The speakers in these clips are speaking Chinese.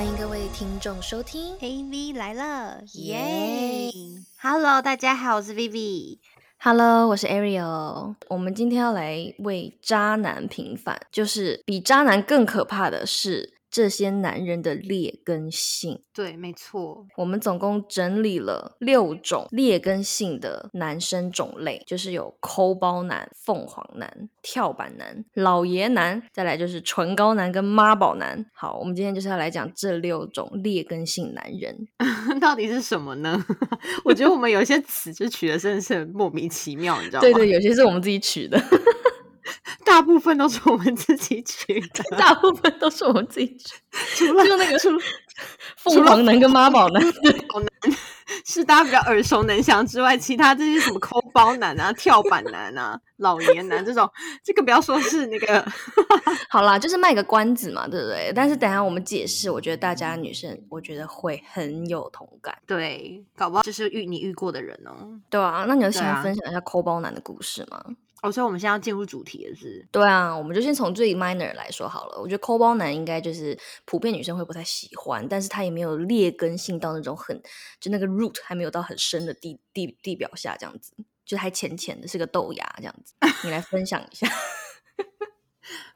欢迎各位听众收听 AV 来了，耶！Hello，大家好，我是 Vivi。Hello，我是 Ariel。我们今天要来为渣男平反，就是比渣男更可怕的是这些男人的劣根性。对，没错，我们总共整理了六种劣根性的男生种类，就是有抠包男、凤凰男、跳板男、老爷男，再来就是唇膏男跟妈宝男。好，我们今天就是要来讲这六种劣根性男人。到底是什么呢？我觉得我们有些词就取的真的是莫名其妙，你知道吗？对对，有些是我们自己取的，大部分都是我们自己取的。大部分都是我们自己取，除了就那个凤凰男跟妈宝男。是大家比较耳熟能详之外，其他这些什么抠包男啊、跳板男啊、老年男这种，这个不要说是那个，好啦，就是卖个关子嘛，对不对？但是等一下我们解释，我觉得大家女生我觉得会很有同感，对，搞不好就是遇你遇过的人哦。对啊。那你有对啊先分享一下抠包男的故事吗？哦，所以我们现在要进入主题了是？对啊，我们就先从最 minor 来说好了。我觉得抠包男应该就是普遍女生会不太喜欢，但是他也没有劣根性到那种很就那个 root 还没有到很深的地地地表下这样子，就还浅浅的，是个豆芽这样子。你来分享一下。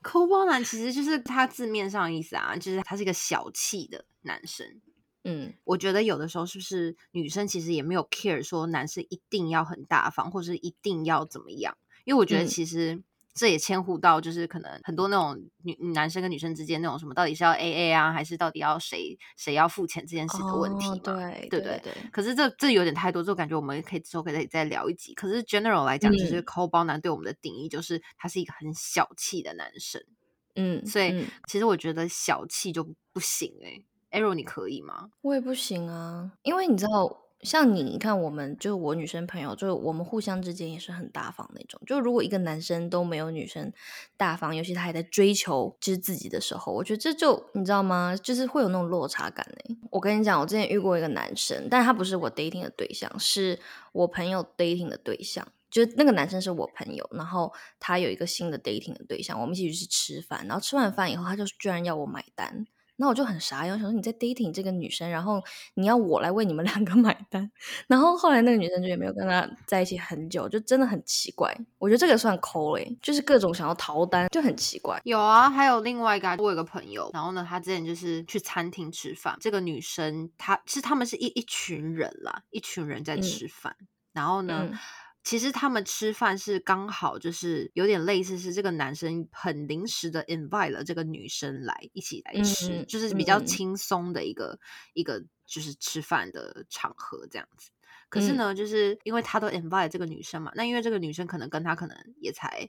抠包男其实就是他字面上的意思啊，就是他是一个小气的男生。嗯我觉得有的时候是不是女生其实也没有 care 说男生一定要很大方，或是一定要怎么样？因为我觉得嗯其实这也牵乎到就是可能很多那种女男生跟女生之间那种什么到底是要 A A 啊，还是到底要谁谁要付钱这件事的问题嘛？哦对对对对可是这这有点太多，就感觉我们可以之后可以再聊一集。可是 general 来讲，就是嗯抠包男对我们的定义就是他是一个很小气的男生。嗯，所以嗯其实我觉得小气就不行哎、欸。Arrow 你可以吗？我也不行啊，因为你知道，像你，你看我们就是我女生朋友，就是我们互相之间也是很大方那种。就如果一个男生都没有女生大方，尤其他还在追求就是自己的时候，我觉得这就你知道吗？就是会有那种落差感嘞。我跟你讲，我之前遇过一个男生，但他不是我 dating 的对象，是我朋友 dating 的对象。就那个男生是我朋友，然后他有一个新的 dating 的对象，我们一起去吃饭，然后吃完饭以后，他就居然要我买单。那我就很傻眼，我想说你在 dating 这个女生，然后你要我来为你们两个 买单，然后后来那个女生就也没有跟他在一起很久，就真的很奇怪。我觉得这个算抠嘞，就是各种想要逃单，就很奇怪。有啊，还有另外一个啊，我有个朋友，然后呢，他之前就是去餐厅吃饭，这个女生她是他们是一一群人啦，一群人在嗯吃饭，然后呢。嗯其实他们吃饭是刚好就是有点类似，是这个男生很临时的 invite 了这个女生来一起来吃，嗯就是比较嗯轻松的一个一个就是吃饭的场合这样子。可是嗯呢，就是因为他都 invite 这个女生嘛，那因为这个女生可能跟他可能也才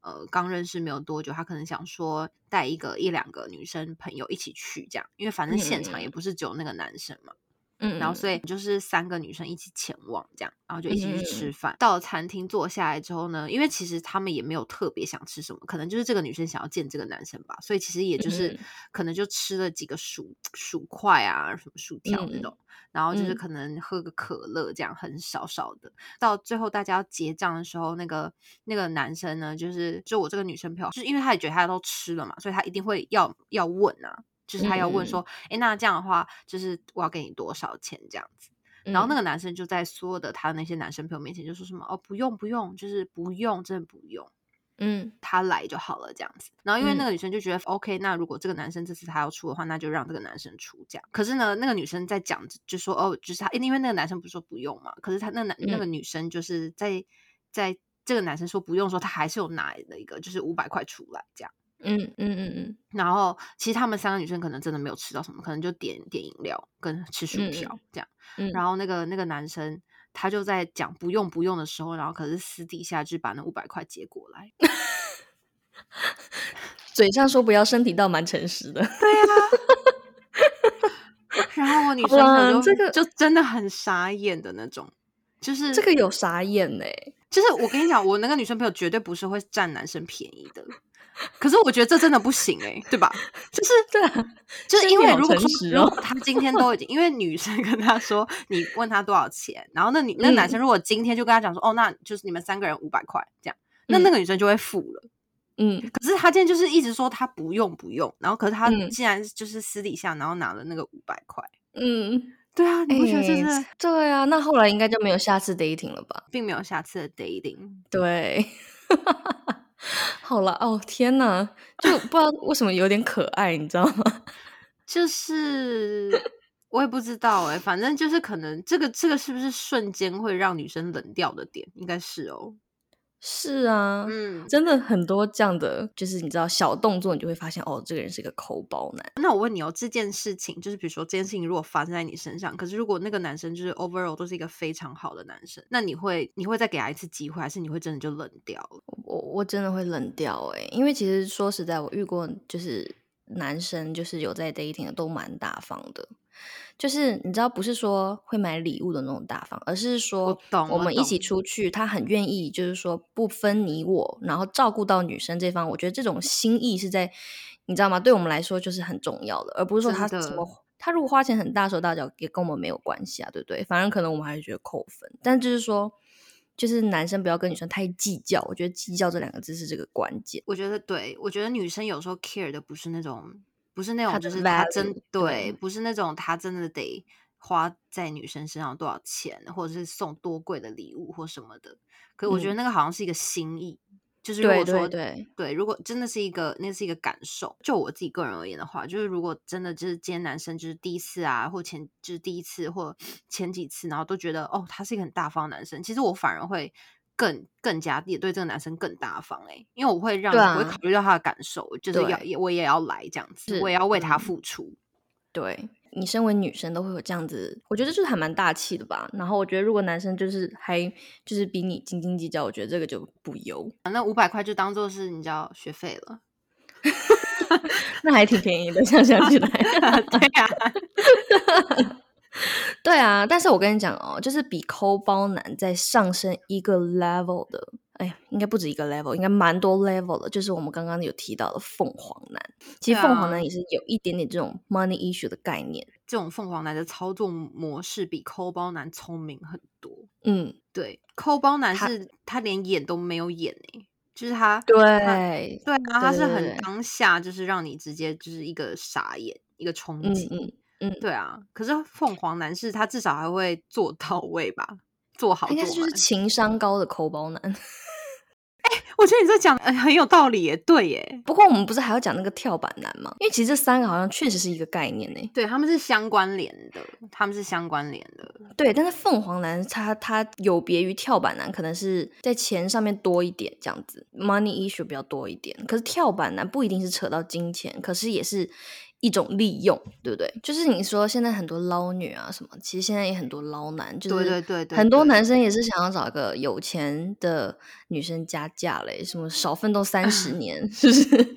呃刚认识没有多久，他可能想说带一个一两个女生朋友一起去这样，因为反正现场也嗯不是只有那个男生嘛。嗯，然后所以就是三个女生一起前往这样，然后就一起去嗯嗯吃饭。到了餐厅坐下来之后呢，因为其实他们也没有特别想吃什么，可能就是这个女生想要见这个男生吧，所以其实也就是嗯可能就吃了几个薯薯块啊，什么薯条那嗯种，然后就是嗯可能喝个可乐这样，很少少的。到最后大家要结账的时候，那个那个男生呢，就是就我这个女生朋友，就是因为他也觉得他都吃了嘛，所以他一定会要要问啊。就是他要问说，哎、那这样的话，就是我要给你多少钱这样子。然后那个个男生就在所有的他那些男生朋友面前就说什么哦，不用不用，就是不用，真的不用，嗯他来就好了这样子。然后因为那嗯个女生就觉得、OK，那如果这个男生这次他要出的话，那就让这个男生出这样。可是呢，那个女生在讲就说哦，就是他，因为那个男生不是说不用嘛，可是他那男、那个女生就是在在这个男生说不用的时候，他还是有拿了一个就是五百块出来这样。嗯嗯嗯嗯然后其实他们三个女生可能真的没有吃到什么，可能就点点饮料跟吃薯嗯条这样。嗯，然后那个那个男生他就在讲不用不用的时候，然后可是私底下就把那五百块接过来。嘴上说不要，身体倒蛮诚实的。对啊 然后我 女生朋友就啦这个就真的很傻眼的那种，就是这个有傻眼呢、就是我跟你讲，我那个女生朋友绝对不是会占男生便宜的。可是我觉得这真的不行哎、对吧？就是对啊，就是因为如果说哦如果他今天都已经，因为女生跟他说你问他多少钱，然后那女那男嗯生如果今天就跟他讲说哦，那就是你们三个人五百块这样，那那个女生就会付了。嗯可是他今天就是一直说他不用不用，然后可是他嗯竟然就是私底下然后拿了那个五百块。嗯，对啊，你不觉得这哎是对啊，那后来应该就没有下次 dating 了吧？并没有下次的 dating？对，好了哦，天哪，就不知道为什么有点可爱，你知道吗？就是我也不知道哎、反正就是可能这个这个是不是瞬间会让女生冷掉的点？应该是哦。是啊，嗯，真的很多这样的，就是你知道小动作，你就会发现哦，这个人是个抠包男。那我问你哦，这件事情就是比如说这件事情如果发生在你身上，可是如果那个男生就是 overall 都是一个非常好的男生，那你会你会再给他一次机会，还是你会真的就冷掉了？我我真的会冷掉诶、因为其实说实在，我遇过就是男生，就是有在 dating 的都蛮大方的，就是你知道，不是说会买礼物的那种大方，而是说我们一起出去，他很愿意，就是说不分你我，然后照顾到女生这方，我觉得这种心意是在你知道吗？对我们来说就是很重要的，而不是说他真的什么。他如果花钱很大手大脚，也跟我们没有关系啊，对不对？反正可能我们还是觉得扣分，但就是说，就是男生不要跟女生太计较，我觉得计较这两个字是这个关键。我觉得对，我觉得女生有时候 care 的不是那种，不是那种，就是他真对对，不是那种他真的得花在女生身上多少钱，或者是送多贵的礼物或什么的。可我觉得嗯那个好像是一个心意，就是如果说对对，对，如果真的是一个，那是一个感受。就我自己个人而言的话，就是如果真的就是今天男生就是第一次啊，或前就是第一次或前几次，然后都觉得哦，他是一个很大方的男生，其实我反而会更更加也对这个男生更大方哎、因为我会让、对我会啊。考虑到他的感受，就是要也我也要来这样子，我也要为他嗯。付出。对你身为女生都会有这样子，我觉得就是还蛮大气的吧。然后我觉得如果男生就是还就是比你斤斤计较，我觉得这个就不优，那五百块就当做是你知道学费了，那还挺便宜的，这样想起来。对呀、对啊，但是我跟你讲哦，就是比抠包男再上升一个 level 的，哎，应该不止一个 level，应该蛮多 level 的。就是我们刚刚有提到的凤凰男，其实凤凰男也是有一点点这种 money issue 的概念。这种凤凰男的操作模式比抠包男聪明很多。嗯，对，抠包男是他连演都没有演诶、就是他对对啊，他是很当下，就是让你直接就是一个傻眼，一个冲击。嗯嗯嗯，对啊，可是凤凰男是他至少还会做到位吧，做好做满应该就是。情商高的抠包男。哎我觉得你这讲的、哎很有道理耶，对耶，不过我们不是还要讲那个跳板男吗？因为其实这三个好像确实是一个概念呢。对他们是相关联的，他们是相关联的。对，但是凤凰男他他有别于跳板男，可能是在钱上面多一点这样子，money issue 比较多一点。可是跳板男不一定是扯到金钱，可是也是一种利用，对不对？就是你说现在很多捞女啊什么，其实现在也很多捞男，就是对对很多男生也是想要找一个有钱的女生加价嘞，什么少奋斗三十 年，是不是？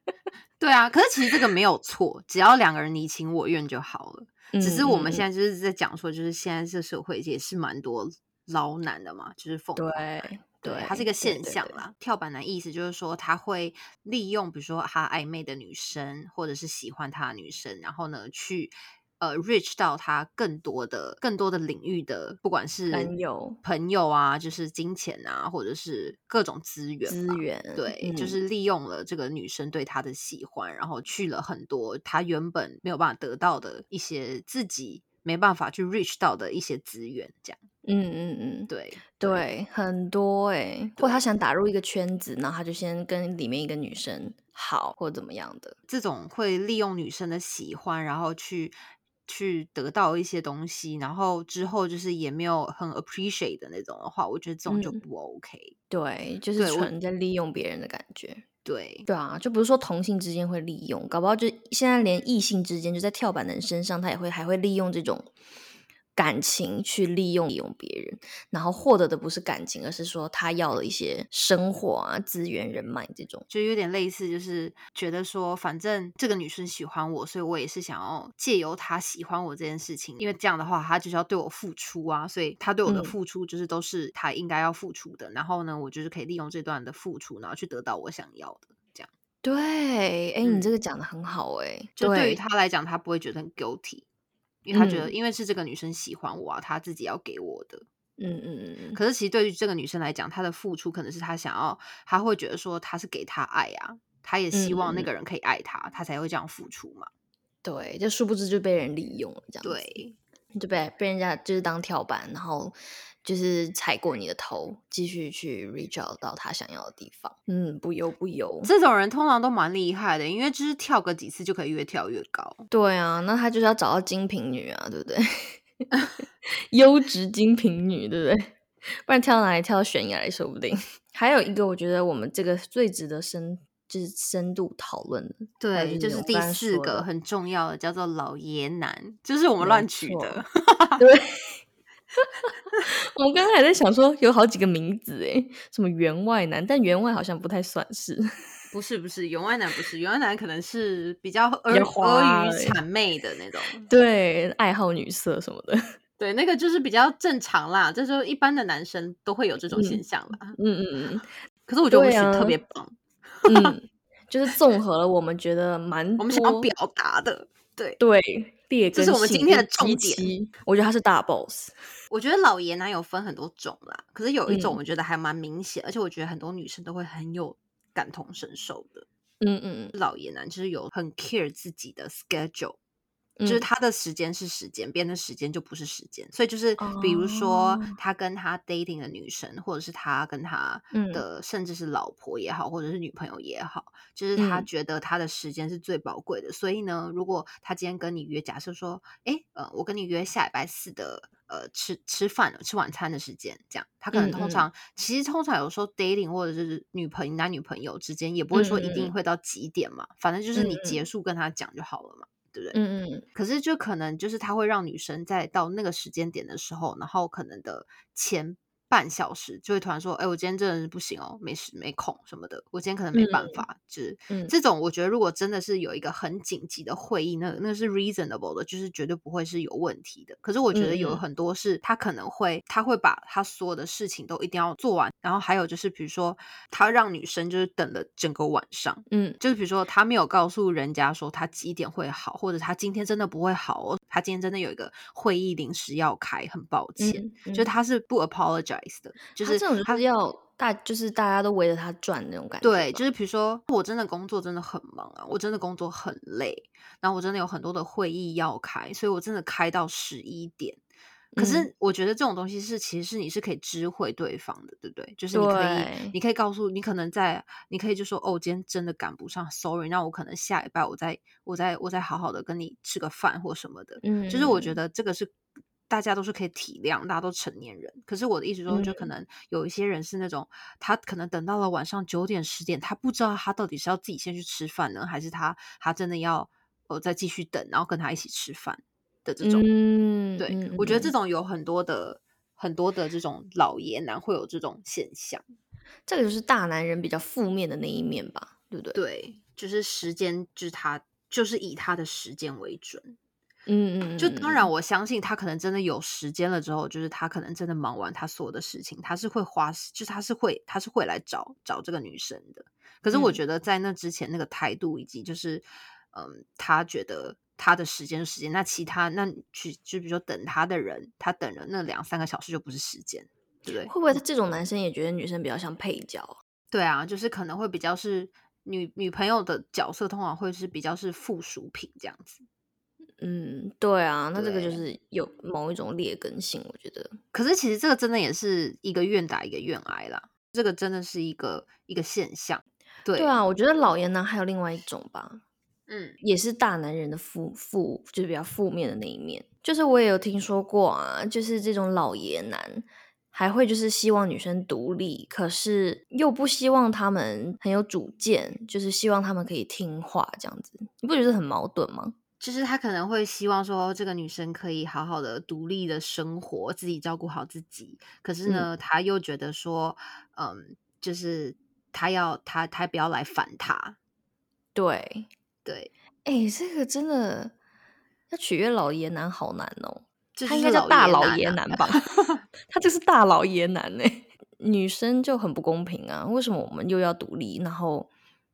对啊，可是其实这个没有错，只要两个人你情我愿就好了。只是我们现在在就是在讲说，就是现在这社会也是蛮多捞男的嘛，就是凤凰男。对对，它是一个现象啦。跳板男意思就是说，他会利用比如说他暧昧的女生，或者是喜欢他的女生，然后呢去呃 reach 到他更多的更多的领域的，不管是朋友朋友啊，就是金钱啊，或者是各种资源。资源，对，就嗯是利用了这个女生对他的喜欢，然后去了很多他原本没有办法得到的一些自己没办法去 reach 到的一些资源，这样嗯嗯嗯，对对，很多哎、或他想打入一个圈子，然后他就先跟里面一个女生好，或怎么样的。这种会利用女生的喜欢，然后去去得到一些东西，然后之后就是也没有很 appreciate 的那种的话，我觉得这种就嗯不 OK。对，就是纯在利用别人的感觉。对，对啊，就不是说同性之间会利用，搞不好就现在连异性之间，就在跳板的人身上，他也会还会利用这种感情去利用利用别人，然后获得的不是感情，而是说他要了一些生活啊、资源、人脉这种。就有点类似，就是觉得说，反正这个女生喜欢我，所以我也是想要借由她喜欢我这件事情，因为这样的话，她就是要对我付出啊，所以她对我的嗯付出就是都是她应该要付出的。然后呢，我就是可以利用这段的付出，然后去得到我想要的。这样，对，哎、你嗯这个讲的很好、哎，就对于对她来讲，她不会觉得很 guilty，因为他觉得，嗯因为是这个女生喜欢我啊，她自己要给我的。嗯嗯嗯嗯，可是其实对于这个女生来讲，她的付出可能是她想要，她会觉得说她是给他爱啊，她也希望那个人可以爱她，她才会这样付出嘛。对，就殊不知就被人利用了，这样子，对，就被被人家就是当跳板，然后就是踩过你的头，继续去 reach out 到他想要的地方。嗯，不油不油。这种人通常都蛮厉害的，因为就是跳个几次就可以越跳越高。对啊，那他就是要找到精品女啊，对不对？优质精品女，对不对？不然跳到哪里跳到悬崖也说不定。还有一个，我觉得我们这个最值得深就是深度讨论的，对，就是第四个很重要的，叫做老爷男，就是我们没乱取的。对。我们刚才还在想说，有好几个名字诶，什么员外男，但员外好像不太算是。不是不是，员外男不是，员外男可能是比较阿比较花阿谀欸谄媚的那种。对，爱好女色什么的。对，那个就是比较正常啦，这就一般的男生都会有这种现嗯象啦。嗯嗯嗯可是我觉得我对啊们选特别棒，嗯嗯，就是综合了我们觉得蛮我们想要表达的。对，对劣根这是我们今天的重点我觉得他是大 boss。我觉得老爷男有分很多种啦，可是有一种嗯我觉得还蛮明显，而且我觉得很多女生都会很有感同身受的。嗯嗯老爷男就是有很 care 自己的 schedule，、嗯，就是他的时间是时间，别人的时间就不是时间。所以就是比如说哦。他跟他 dating 的女生，或者是他跟他嗯。的、甚至是老婆也好，或者是女朋友也好，就是他嗯。觉得他的时间是最宝贵的。所以呢，如果他今天跟你约，假设说，哎，呃，我跟你约下礼拜四的。呃，吃吃饭吃晚餐的时间，这样。他可能嗯嗯。通常、其实通常有时候 dating 或者是女朋友男女朋友之间也不会说一定会到几点嘛，反正就是你结束跟他讲就好了嘛，对不对？嗯嗯可是就可能就是他会让女生在到那个时间点的时候，然后可能的前半小时就会突然说：“哎、我今天真的是不行哦，没时没空什么的，我今天可能没办嗯法。就是嗯这种，我觉得如果真的是有一个很紧急的会议，那那是 reasonable 的，就是绝对不会是有问题的。可是我觉得有很多是他可能会，他会把他所有的事情都一定要做完，然后还有就是比如说他让女生就是等了整个晚上。嗯就是比如说，他没有告诉人家说他几点会好，或者他今天真的不会好哦，他今天真的有一个会议临时要开，很抱歉，嗯，就他是不 apologize 的，就是他这种就他是要大，就是大家都围着他转那种感觉。对，就是比如说我真的工作真的很忙啊，我真的工作很累，然后我真的有很多的会议要开，所以我真的开到十一点。可嗯是我觉得这种东西是，其实是你是可以知会对方的，对不对？就是你可以，你可以告诉你可能在，你可以就说哦，我今天真的赶不上，sorry，那我可能下礼拜我再我再我再好好的跟你吃个饭或什么的。嗯，就是我觉得得这个是大家都是可以体谅，大家都成年人。可是我的意思说，就可嗯能有一些人是那种，他可能等到了晚上九点十点，他不知道他到底是要自己先去吃饭呢，还是他他真的要呃再继续等，然后跟他一起吃饭的这种。嗯，对、嗯我觉得这嗯种有很多的很多的这种老爷男会有这种现象。这个就是大男人比较负面的那一面吧，对不对？对，就是时间，就是他就是以他的时间为准。嗯嗯，就嗯当然，我相信他可能真的有时间了之后，就是他可能真的忙完他所有的事情，他是会花，就是他是会他是会来找找这个女生的。可是我嗯觉得在那之前那个态度，以及就是嗯，他觉得他的时间是时间，那其他那去就比如说等他的人，他等了那两三个小时就不是时间，对不对？会不会这种男生也觉得女生比较像配角啊？对啊，就是可能会比较是女女朋友的角色，通常会是比较是附属品这样子。嗯，对啊，那这个就是有某一种劣根性，我觉得。可是其实这个真的也是一个愿打一个愿挨啦，这个真的是一个一个现象。对对啊，我觉得老爷男还有另外一种吧，嗯，也是大男人的负负，就是比较负面的那一面。就是我也有听说过啊，就是这种老爷男还会就是希望女生独立，可是又不希望他们很有主见，就是希望他们可以听话这样子。你不觉得很矛盾吗？就是他可能会希望说这个女生可以好好的独立的生活，自己照顾好自己。可是呢，他又觉得说，嗯，就是他要他他不要来烦他。对，对，哎，这个真的要取悦老爷男好难哦。这他应就是该叫大老爷男吧？他就是大老爷男呢、女生就很不公平啊！为什么我们又要独立，然后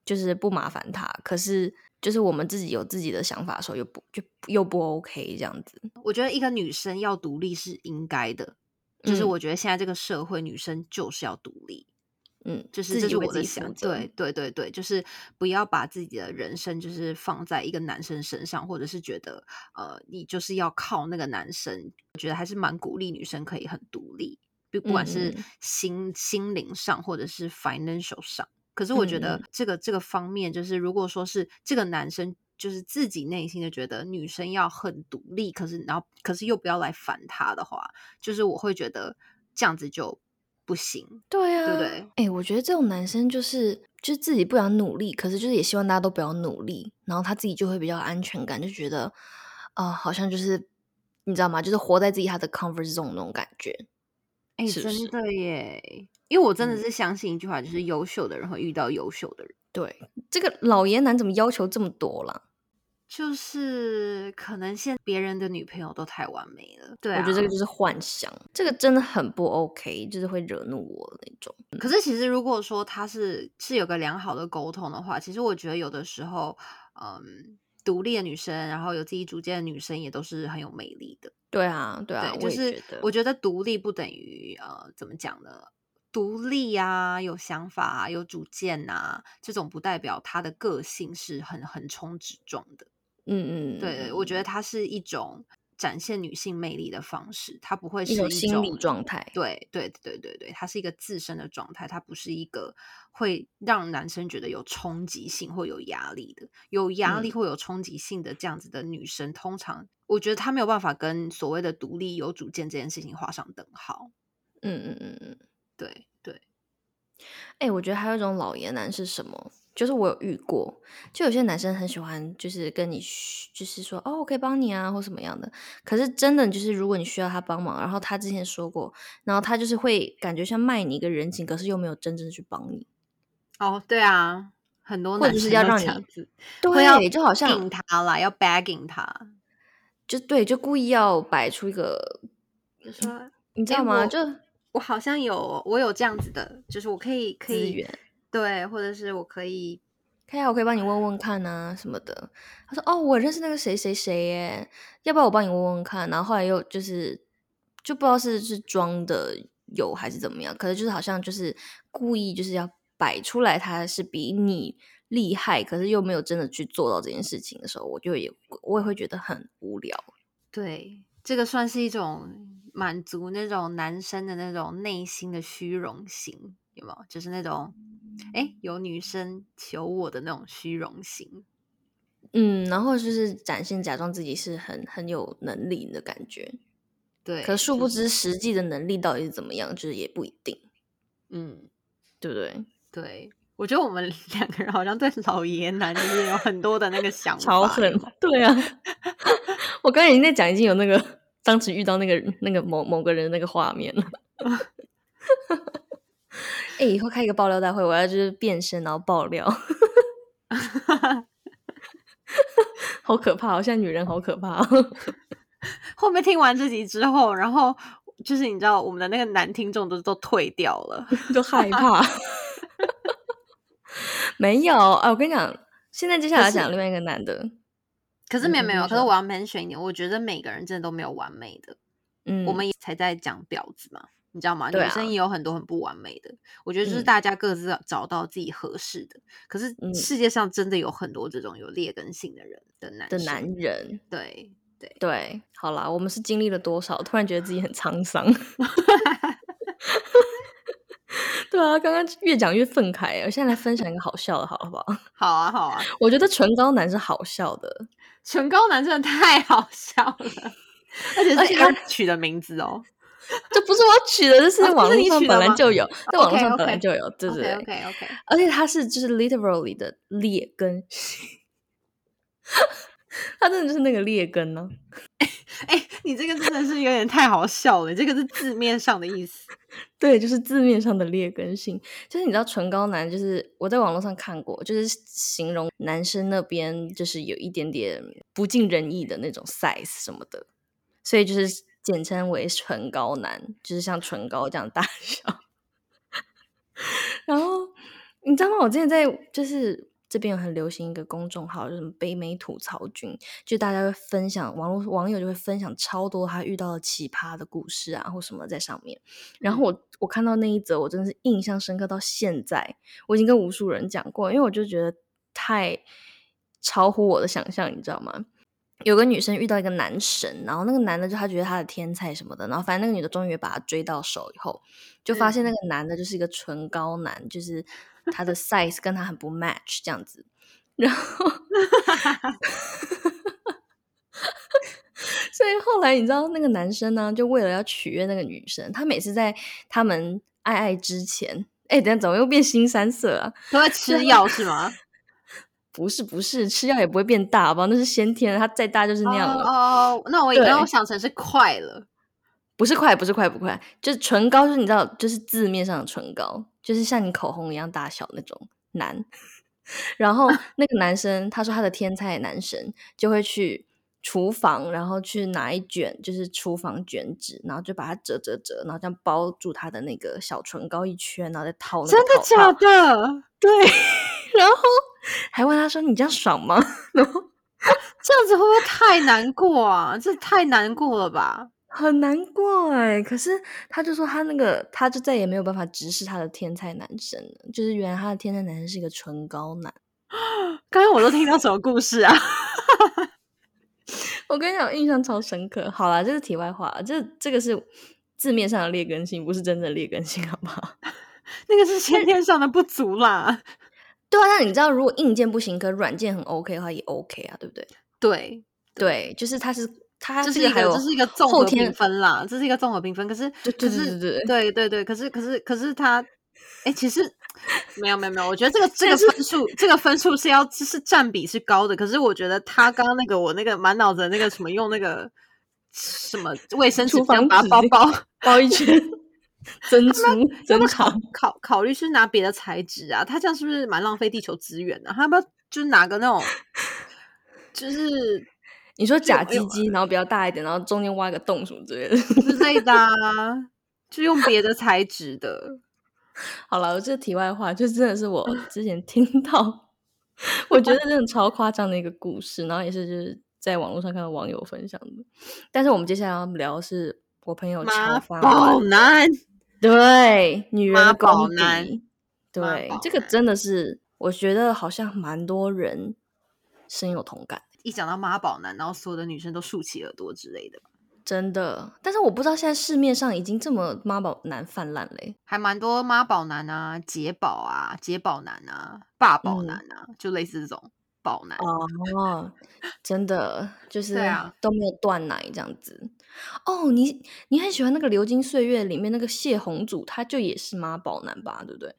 就是不麻烦他？可是就是我们自己有自己的想法的时候，又不就又不 OK 这样子。我觉得一个女生要独立是应该的，就是嗯我觉得现在这个社会，女生就是要独立。嗯，就是这是我的想，对对对对，就是不要把自己的人生就是放在一个男生身上，或者是觉得呃你就是要靠那个男生。我觉得还是蛮鼓励女生可以很独立，不不管是心心灵上或者是 financial 上。可是我觉嗯得这个这个方面，就是如果说是这个男生就是自己内心的觉得女生要很独立，可是然后可是又不要来烦他的话，就是我会觉得这样子就不行。对啊，对不对？哎、我觉得这种男生就是就是自己不想努力，可是就是也希望大家都不要努力，然后他自己就会比较有安全感，就觉得啊、好像就是你知道吗？就是活在自己他的 comfort zone 那种感觉。哎、真的耶！因为我真的嗯是相信一句话，就是优秀的人会遇到优秀的人，对，这个老爷男怎么要求这么多啦？就是可能现别人的女朋友都太完美了，对、啊，我觉得这个就是幻想，这个真的很不 OK，就是会惹怒我的那种。可是其实如果说他是是有个良好的沟通的话，其实我觉得有的时候，嗯，独立的女生，然后有自己主见的女生也都是很有魅力的。对啊，对啊，对，就是我觉得独立不等于呃，怎么讲呢？独立啊，有想法啊，有主见啊，这种不代表她的个性是很横冲直撞的。嗯嗯，对，我觉得它是一种展现女性魅力的方式，它不会是一种一心理状态。对对对对对，它是一个自身的状态，它不是一个会让男生觉得有冲击性或有压力的。有压力嗯或有冲击性的这样子的女生，通常我觉得她没有办法跟所谓的独立有主见这件事情画上等号。嗯嗯嗯嗯。对对，哎、我觉得还有一种老爷男是什么？就是我有遇过，就有些男生很喜欢，就是跟你就是说哦，我可以帮你啊，或什么样的。可是真的就是，如果你需要他帮忙，然后他之前说过，然后他就是会感觉像卖你一个人情，可是又没有真正去帮你。哦，对啊，很多或者男生都是要让你对，就好像他啦，要 begging 他，就对，就故意要摆出一个，就说你知道吗？就我好像有我有这样子的，就是我可以可以资源。对，或者是我可以可以啊，我可以帮你问问看啊什么的。他说：“哦，我认识那个谁谁谁耶，要不要我帮你问问看？”然后后来又就是就不知道是是装的有还是怎么样，可是就是好像就是故意就是要摆出来他是比你厉害，可是又没有真的去做到这件事情的时候，我就也我也会觉得很无聊。对这个算是一种满足那种男生的那种内心的虚荣心，有没有？就是那种哎有女生求我的那种虚荣心。嗯，然后就是展现假装自己是很很有能力的感觉，对，可殊不知实际的能力到底是怎么样，就是也不一定，嗯，对不对？对。我觉得我们 两个人好像对老爷男就是有很多的那个想法，对啊，我刚才已经在讲，已经有那个 当时遇到那个那个某某个人的那个画面了。哎、以后开一个爆料大会，我要就是变身然后爆料，好可怕、哦！现在女人好可怕、哦。后面听完这集之后，然后就是你知道我们的那个男听众都都退掉了。就害怕。没有啊，我跟你讲，现在接下来讲另外一个男的，可是没有没有，可是我要 mention 一点，我觉得每个人真的都没有完美的。嗯，我们也才在讲婊子嘛，你知道吗？啊女生也有很多很不完美的。我觉得就是嗯大家各自找到自己合适的。可是嗯世界上真的有很多这种有劣根性的人的男的男人，对对，对，好啦，我们是经历了多少？突然觉得自己很沧桑。对啊，刚刚越讲越愤慨。我现在来分享一个好笑的，好不好？好啊好啊，我觉得唇膏男是好笑的，唇膏男真的太好笑了，而且是他取的名字哦。这不是我取的，这是网络上本来就有，在网络上本来就有，对对对。OK OK，而且它是就是 literally 的劣根性，它真的就是那个劣根呢、哎、你这个真的是有点太好笑了，这个是字面上的意思。对，就是字面上的劣根性，就是你知道唇膏男，就是我在网络上看过，就是形容男生那边就是有一点点不尽人意的那种 size 什么的，所以就是简称为唇膏男，就是像唇膏这样大小。然后你知道吗？我之前在就是这边有很流行一个公众号，就是什么北美吐槽君，就大家会分享网络网友就会分享超多他遇到的奇葩的故事啊，或什么在上面。然后我我看到那一则，我真的是印象深刻到现在，我已经跟无数人讲过，因为我就觉得太超乎我的想象，你知道吗？有个女生遇到一个男神，然后那个男的就他觉得他的天才什么的，然后反正那个女的终于把他追到手以后，就发现那个男的就是一个唇膏男，就是他的 size 跟他很不 match 这样子，然后，所以后来你知道那个男生呢，就为了要取悦那个女生，他每次在他们爱爱之前，哎，等下怎么又变新三色啊？他在吃药是吗？不是不是，吃药也不会变大，好不好？那是先天的，它再大就是那样了。哦，那我刚刚想成是快了，不是快，不是快，不快，就是唇膏，就是你知道，就是字面上的唇膏，就是像你口红一样大小那种男。然后 那个男生他说他的天才男神就会去厨房，然后去拿一卷就是厨房卷纸，然后就把它折折折，然后这样包住他的那个小唇膏一圈，然后再套。真的假的？对，然后。还问他说：“你这样爽吗？” 然后这样子会不会太难过啊？这太难过了吧？很难过哎。可是他就说他那个，他就再也没有办法直视他的天才男神了。就是原来他的天才男神是一个唇膏男。刚刚我都听到什么故事啊？我跟你讲，印象超深刻。好了，这是题外话，这这个是字面上的劣根性，不是真正的劣根性，好不好？那个是先天上的不足啦。对啊，那你知道如果硬件不行，可软件很 OK 的话，也 OK 啊，对不对？对对，就是它是它这是一个这是一个综合评分啦，这是一个综合评分。可是对对对对对对对，可是可是可是它，哎，其实没有没有没有，我觉得这个这个分数这个分数是要是占比是高的，可是我觉得他刚刚那个我那个满脑子那个什么用那个什么卫生纸把包包包一圈。珍珠，真考考考虑是拿别的材质啊？他这样是不是蛮浪费地球资源的？他要不要就是拿个那种，就是你说假鸡鸡，然后比较大一点，然后中间挖个洞什么之类的之类的啊，就用别的 材质的。好了，这题外话，就真的是我之前听到，我觉得真的超夸张的一个故事，然后也是就是在网络上看到网友分享的。但是我们接下来要聊的是我朋友超发好难。对，女人的宝男，对，这个真的是，我觉得好像蛮多人深有同感。一讲到妈宝男，然后所有的女生都竖起耳朵之类的，真的。但是我不知道现在市面上已经这么妈宝男泛滥嘞，还蛮多妈宝男啊、姐宝啊、姐宝男啊、霸宝男啊，就类似这种宝男哦，真的就是啊，都没有断奶这样子。哦，你你很喜欢那个《流金岁月》里面那个谢宏祖，他就也是妈宝男吧？对不对？《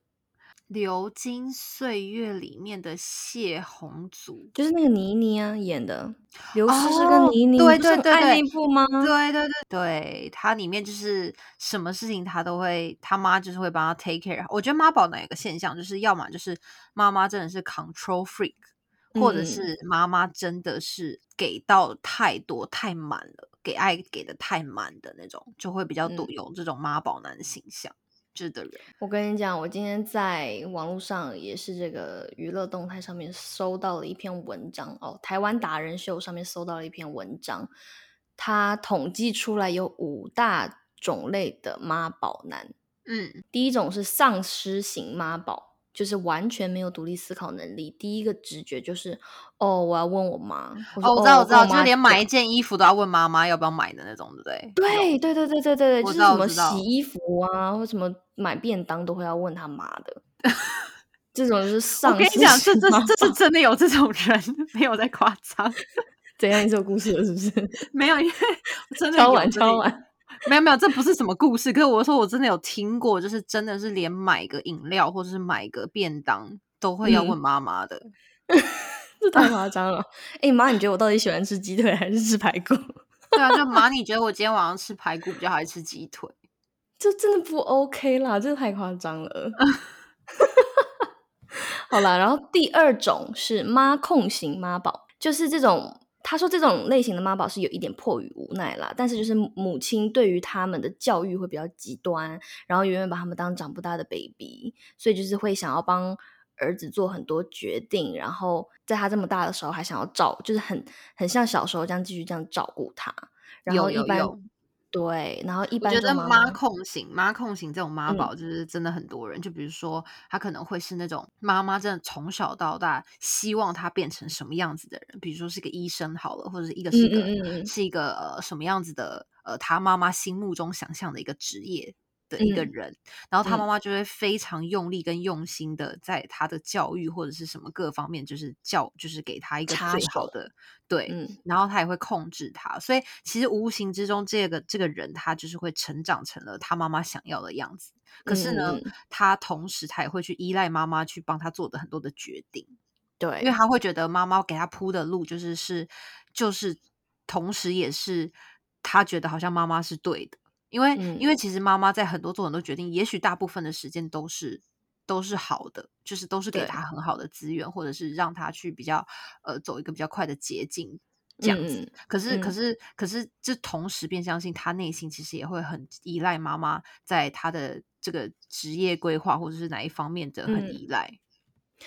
流金岁月》里面的谢宏祖就是那个倪妮啊演的，刘诗诗跟倪妮对对对爱那部吗？对对对对，他里面就是什么事情他都会，他妈就是会帮他 take care。我觉得妈宝男有个现象，就是要么就是妈妈真的是 control freak，或者是妈妈真的是给到太多太满了。给爱给的太满的那种，就会比较多有这种妈宝男的形象，是的人。我跟你讲，我今天在网络上也是这个娱乐动态上面搜到了一篇文章哦，台湾达人秀上面搜到了一篇文章，他统计出来有五大种类的妈宝男。嗯，第一种是丧尸型妈宝。就是完全没有独立思考能力，第一个直觉就是哦，我要问我妈。哦，我知道，我知道，就是连买一件衣服都要问妈妈要不要买的那种，对不对？对，对，对，对，对，对对，就是什么洗衣服啊，或什么买便当都会要问他妈的。这种就是上。我跟你讲，这这这是真的有这种人，没有在夸张。怎样？你是有故事了是不是？没有，因为 真的敲碗敲碗。没有没有，这不是什么故事。可是我说我真的有听过，就是真的是连买个饮料或者是买个便当都会要问妈妈的，这太夸张了。哎妈，你觉得我到底喜欢吃鸡腿还是吃排骨？对啊，就妈，你觉得我今天晚上吃排骨比较还是吃鸡腿？这真的不 OK 啦，这太夸张了。好啦，然后第二种是妈控型妈宝，就是这种。他说：“这种类型的妈宝是有一点迫于无奈啦，但是就是母亲对于他们的教育会比较极端，然后永远把他们当长不大的 baby，所以就是会想要帮儿子做很多决定，然后在他这么大的时候还想要照，就是很很像小时候这样继续这样照顾他。然后一般对，然后一般我觉得妈控型妈控型这种妈宝就是真的很多人，就比如说他可能会是那种妈妈真的从小到大希望他变成什么样子的人，比如说是个医生好了，或者是一个是一个是一个呃什么样子的呃他妈妈心目中想象的一个职业。的一个人，然后他妈妈就会非常用力跟用心的在他的教育或者是什么各方面，就是教，就是给他一个最好的对，然后他也会控制他，所以其实无形之中，这个这个人他就是会成长成了他妈妈想要的样子。可是呢，他同时他也会去依赖妈妈去帮他做的很多的决定，对，因为。他会觉得妈妈给他铺的路就是是就是，同时也是他觉得好像妈妈是对的。因为，因为其实妈妈在很多做很多决定，也许大部分的时间都是都是好的，就是都是给他很好的资源，或者是让他去比较呃走一个比较快的捷径这样子。可是，可是，可是，这同时便相信他内心其实也会很依赖妈妈在他的这个职业规划或者是哪一方面的很依赖。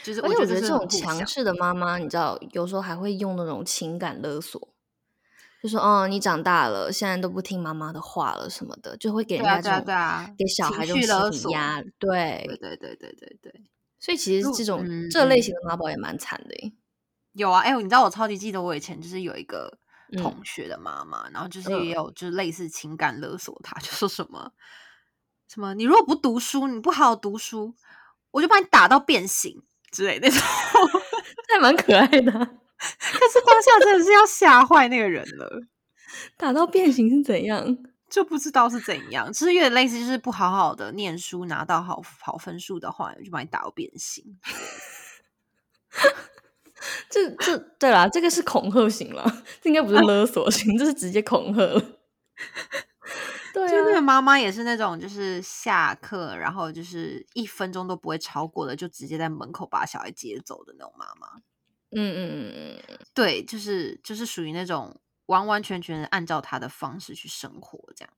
就是而且我觉得这种强势的妈妈，你知道，有时候还会用那种情感勒索。就说哦，你长大了，现在都不听妈妈的话了，什么的，就会给人家这种给小孩这种心理压，对对对对对对。所以其实这种这类型的妈宝也蛮惨的。有啊，哎，你知道我超级记得我以前就是有一个同学的妈妈，然后就是也有就是类似情感勒索他，就说什么什么你如果不读书，你不好好读书，我就把你打到变形之类那种，还蛮可爱的。可是当下真的是要吓坏那个人了，打到变形是怎样？就不知道是怎样，其实有点类似，就是不好好的念书，拿到好好分数的话，就把你打到变形。这这对啦，这个是恐吓型了，这应该不是勒索型，这是直接恐吓了。对，就那个妈妈也是那种，就是下课然后就是一分钟都不会超过的，就直接在门口把小孩接走的那种妈妈。嗯嗯嗯嗯，对，就是就是属于那种完完全全按照他的方式去生活这样。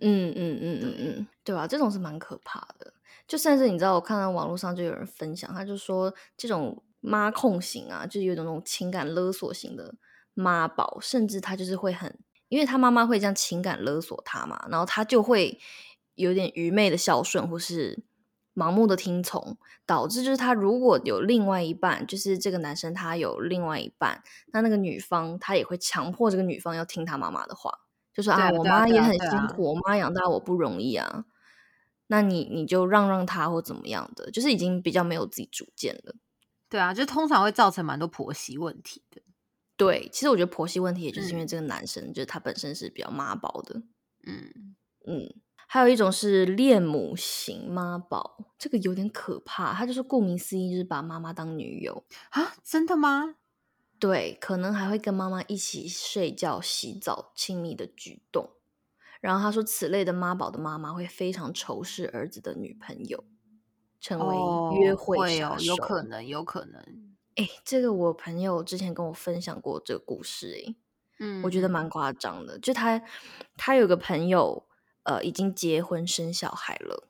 嗯嗯嗯嗯嗯，对吧？这种是蛮可怕的。就甚至你知道，我看到网络上就有人分享，他就说这种妈控型啊，就是有一种那种情感勒索型的妈宝，甚至他就是会很，因为他妈妈会这样情感勒索他嘛，然后他就会有点愚昧的孝顺，或是。盲目的听从，导致就是他如果有另外一半，就是这个男生他有另外一半，那那个女方她也会强迫这个女方要听他妈妈的话，就说啊，我妈也很辛苦，我妈养大我不容易啊，那你你就让让他或怎么样的，就是已经比较没有自己主见了。对啊，就通常会造成蛮多婆媳问题的。对，其实我觉得婆媳问题也就是因为这个男生，就是他本身是比较妈宝的。嗯嗯。还有一种是恋母型妈宝，这个有点可怕。他就是顾名思义，就是把妈妈当女友啊？真的吗？对，可能还会跟妈妈一起睡觉、洗澡，亲密的举动。然后他说，此类的妈宝的妈妈会非常仇视儿子的女朋友，成为约会杀手。有可能，有可能。哎，这个我朋友之前跟我分享过这个故事，哎，嗯，我觉得蛮夸张的。就他，他有个朋友。呃，已经结婚生小孩了，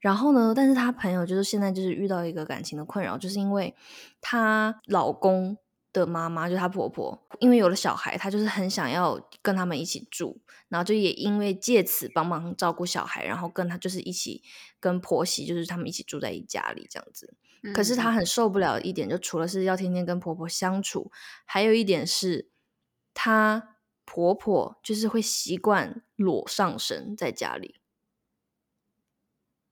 然后呢？但是她朋友就是现在就是遇到一个感情的困扰，就是因为她老公的妈妈，就是她婆婆，因为有了小孩，她就是很想要跟他们一起住，然后就也因为借此帮忙照顾小孩，然后跟她就是一起跟婆媳，就是他们一起住在一家里这样子。可是她很受不了一点，就除了是要天天跟婆婆相处，还有一点是她。婆婆就是会习惯裸上身在家里，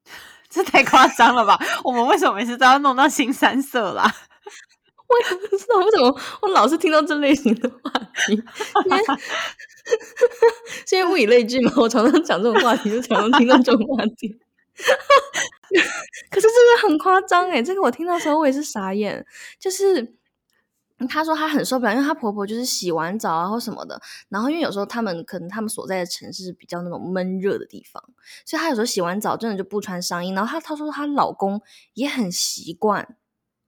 这太夸张了吧？我们为什么每次都要弄到新三色啦？我也不知道为什么我老是听到这类型的话题，因为因为物以类聚嘛。我常常讲这种话题，就常常听到这种话题。可是这个很夸张哎！这个我听到时候我也是傻眼，就是。她说她很受不了，因为她婆婆就是洗完澡啊或什么的，然后因为有时候他们可能他们所在的城市比较那种闷热的地方，所以她有时候洗完澡真的就不穿上衣。然后她她说她老公也很习惯，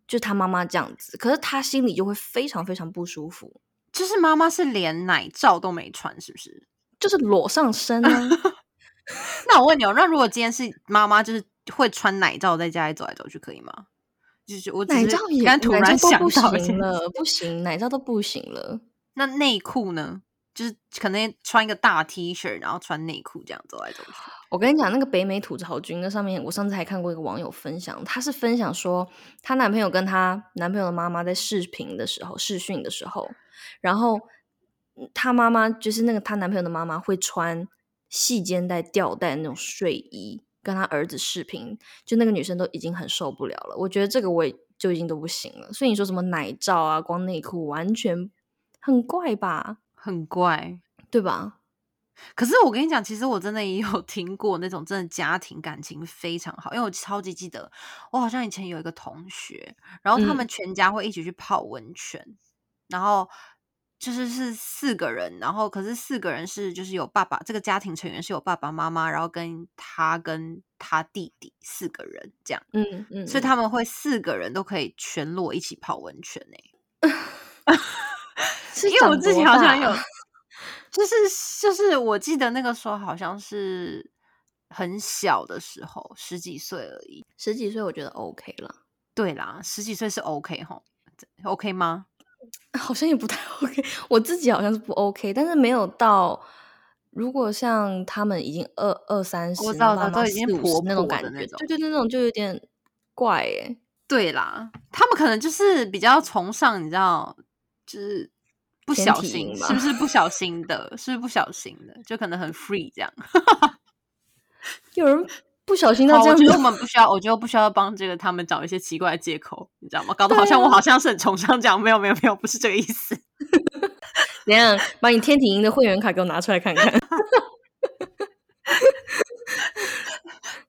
就她妈妈这样子，可是她心里就会非常非常不舒服。就是妈妈是连奶罩都没穿，是不是？就是裸上身啊？那我问你哦，那如果今天是妈妈，就是会穿奶罩在家里走来走去，可以吗？就是我奶罩也刚突然想罩都不行了，不行，奶罩都不行了。那内裤呢？就是可能穿一个大 T 恤，然后穿内裤这样走来走去。我跟你讲，那个北美吐槽君那上面，我上次还看过一个网友分享，她是分享说，她男朋友跟她男朋友的妈妈在视频的时候、视讯的时候，然后嗯她妈妈就是那个她男朋友的妈妈会穿细肩带吊带那种睡衣，跟他儿子视频，就那个女生都已经很受不了了。我觉得这个我也就已经都不行了。所以你说什么奶罩啊、光内裤，完全很怪吧？很怪。对吧？可是我跟你讲，其实我真的也有 听过那种真的家庭感情非常好，因为我超级记得，我好像以前有一个同学，然后他们嗯全家会一起去泡温泉，然后就是是四个人，然后可是四个人是就是有爸爸，这个家庭成员是有爸爸妈妈，然后跟他跟他弟弟四个人这样，嗯嗯，所以嗯他们会四个人都可以全裸一起泡温泉呢 是因为我长之前好像有，就是就是我记得那个时候好像是很小的时候，十几岁而已。十几岁，我觉得 OK 了。对啦，十几岁是 OK 哈，OK 吗？好像也不太 OK，我自己好像是不 OK，但是没有到，如果像他们已经二二三十，我知道然后爸妈的都已经婆那种感觉，婆的那种对对对，那种就有点怪哎、对啦，他们可能就是比较崇尚，你知道，就是不小心，吧是不是不小 心的？是不是不小心的？就可能很 free 这样。有人不小心到，这样子我觉得我，们不需要，我觉得不需要帮这个他们找一些奇怪的借口，你知道吗？搞得好像我好像是很崇尚这样，没有没有没有，不是这个意思。怎样把你天体营的会员卡给我拿出来看看？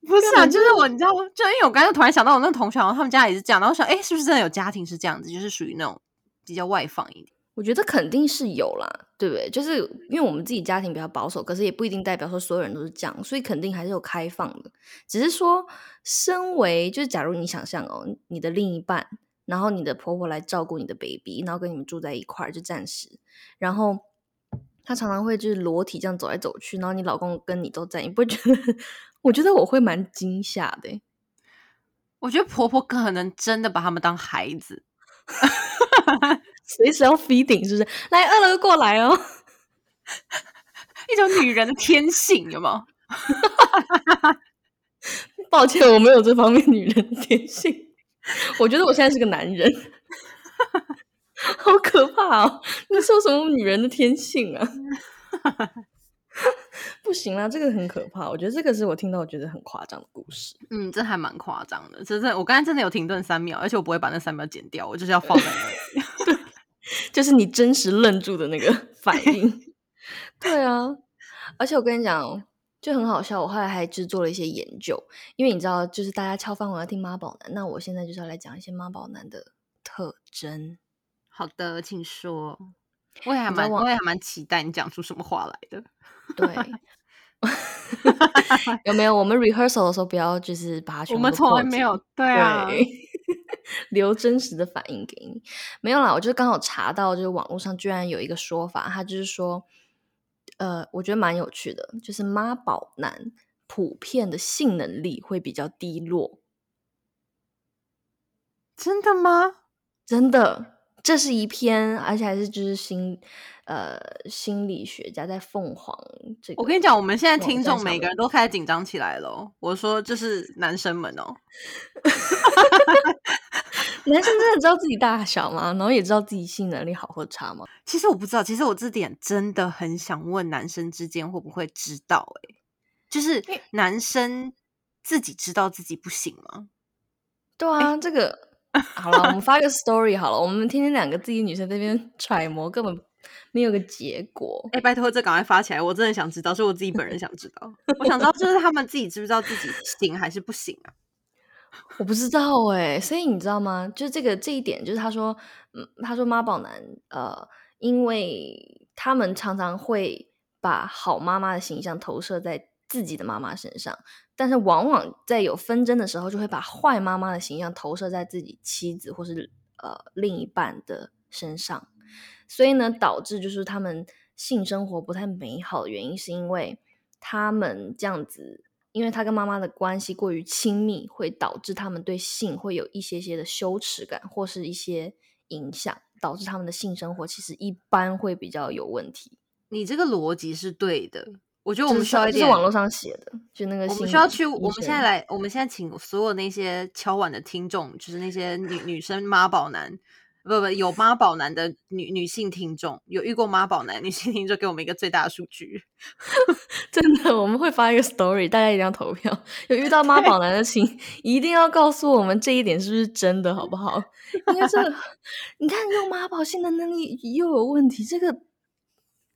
不是啊，就是我，你知道吗，就因为我刚才突然想到，我那个同学然后他们家也是这样，然后我想，哎，是不是真的有家庭是这样子，就是属于那种比较外放一点？我觉得肯定是有啦，对不对？就是因为我们自己家庭比较保守，可是也不一定代表说所有人都是这样，所以肯定还是有开放的。只是说，身为就是假如你想象哦，你的另一半，然后你的婆婆来照顾你的 baby，然后跟你们住在一块儿，就暂时，然后她常常会就是裸体这样走来走去，然后你老公跟你都在，你不会觉得？我觉得我会蛮惊吓的。我觉得婆婆可能真的把他们当孩子，随时要 feeding 是不是？来饿了就过来哦。一种女人的天性，有没有？抱歉，我没有这方面女人的天性。我觉得我现在是个男人，好可怕哦！你说什么女人的天性啊？不行啦，这个很可怕。我觉得这个是我听到我觉得很夸张的故事。嗯，这还蛮夸张的。真的，我刚才真的有停顿三秒，而且我不会把那三秒剪掉，我就是要放在那里。就是你真实愣住的那个 反应。对啊，而且我跟你讲哦，就很好笑。我后来还制作了一些研究，因为你知道，就是大家敲饭我要听妈宝男，那我现在就是要来讲一些妈宝男的特征。好的，请说。我也还蛮，我也还蛮期待你讲出什么话来的。对 有没有？我们 rehearsal 的时候不要就是把它全部都我们从来没有，对啊，对，留真实的反应给你。没有啦，我就刚好查到，就是网络上居然有一个说法，他就是说，呃，我觉得蛮有趣的，就是妈宝男普遍的性能力会比较低落，真的吗？真的。这是一篇，而且还是就是心呃心理学家在凤凰这个。我跟你讲，我们现在网听众每个人都开始紧张起来了哦。我说，就是男生们哦，男生真的知道自己大小吗？然后也知道自己性能力好或差吗？其实我不知道，其实我这点真的很想问男生之间会不会知道、欸？就是男生自己知道自己不行吗？对啊，这个好了，我们发个 story 好了，我们天天两个自己女生在那边揣摩，根本没有个结果。哎、拜托，这赶快发起来！我真的想知道，是我自己本人想知道。我想知道，就是他们自己知不知道自己行还是不行啊？我不知道哎、所以你知道吗？就这个这一点，就是他说，嗯，他说妈宝男，呃，因为他们常常会把好妈妈的形象投射在自己的妈妈身上，但是往往在有纷争的时候，就会把坏妈妈的形象投射在自己妻子或是呃另一半的身上，所以呢，导致就是他们性生活不太美好的原因，是因为他们这样子。因因为他跟妈妈的关系过于亲密，会导致他们对性会有一些些的羞耻感，或是一些影响，导致他们的性生活其实一般会比较有问题。你这个逻辑是对的，我觉得我就是们需要一点这是网络上写的，就那个我们需要去，我们现在来，我们现在请所有那些敲碗的听众，就是那些女女生妈宝男，不不有妈宝男的女女性听众，有遇过妈宝男女性听众，给我们一个最大的数据。真的，我们会发一个 story，大家一定要投票。有遇到妈宝男的，请一定要告诉我们这一点是不是真的，好不好？因为这，你看用妈宝性的能力又有问题，这个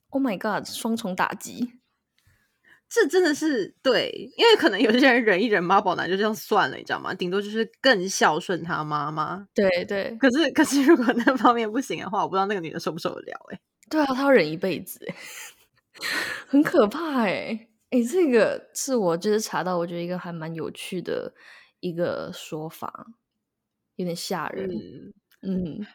，Oh my god，双重打击。这真的是对，因为可能有些人忍一忍妈宝男就这样算了，你知道吗？顶多就是更孝顺他妈妈。对对可是可是如果那方面不行的话，我不知道那个女的受不受得了、欸。对啊，她要忍一辈子，欸 很可怕哎哎，这个是我就是查到，我觉得一个还蛮有趣的一个说法，有点吓人。嗯，嗯，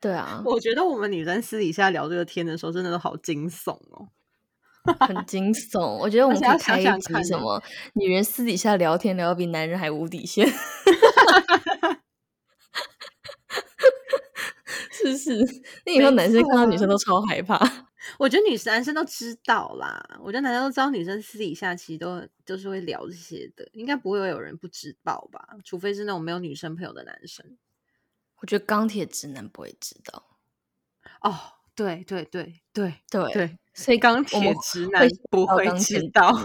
对啊，我觉得我们女生私底下聊这个天的时候，真的都好惊悚哦。很惊悚。我觉得我们可以开一集什么女人私底下聊天聊得比男人还无底线，是不是？那以后男生看到女生都超害怕。我觉得女生男生都知道啦，我觉得男生都知道女生私底下其实都都是会聊这些的，应该不会有人不知道吧？除非是那种没有女生朋友的男生。我觉得钢铁直男不会知道，哦，对对对对对对，所以钢铁直男不会知道。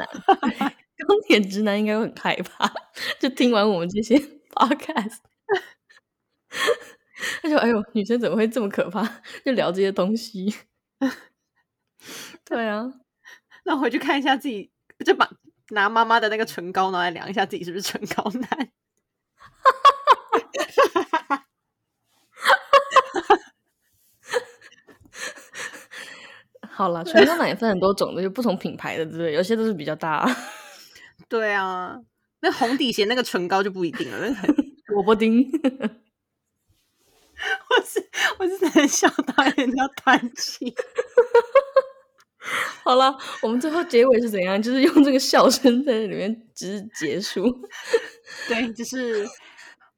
钢铁直男应该会很害怕，就听完我们这些 podcast，他就哎呦，女生怎么会这么可怕？就聊这些东西。对啊，那回去看一下自己，就把拿妈妈的那个唇膏拿来量一下自己是不是唇膏男。好了，唇膏 奶也分很多种的，就不同品牌的，对不对？有些都是比较大，对啊，那红底鞋那个唇膏就不一定了，萝卜丁。我是我是真的笑到人家叹气。好了，我们最后结尾是怎样？就是用这个笑声在里面，只是结束。对，就是，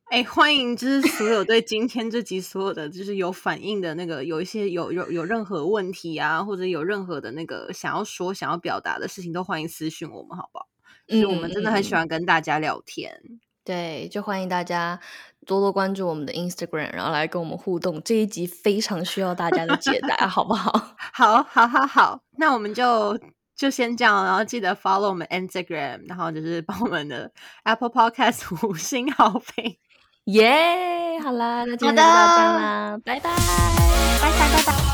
哎，欢迎，就是所有对今天这集所有的就是有反应的那个，有一些有有有任何问题啊，或者有任何的那个想要说、想要表达的事情，都欢迎私信我们，好不好？就是我们真的很喜欢。欢跟大家聊天。对，就欢迎大家多多关注我们的 Instagram，然后来跟我们互动。这一集非常需要大家的解答，好不好？好，好，好，好，那我们就就先这样，然后记得 follow 我们 Instagram，然后就是帮我们的 Apple Podcast 五星好评。耶、好啦，那今天就到这啦，拜拜。拜拜，拜拜。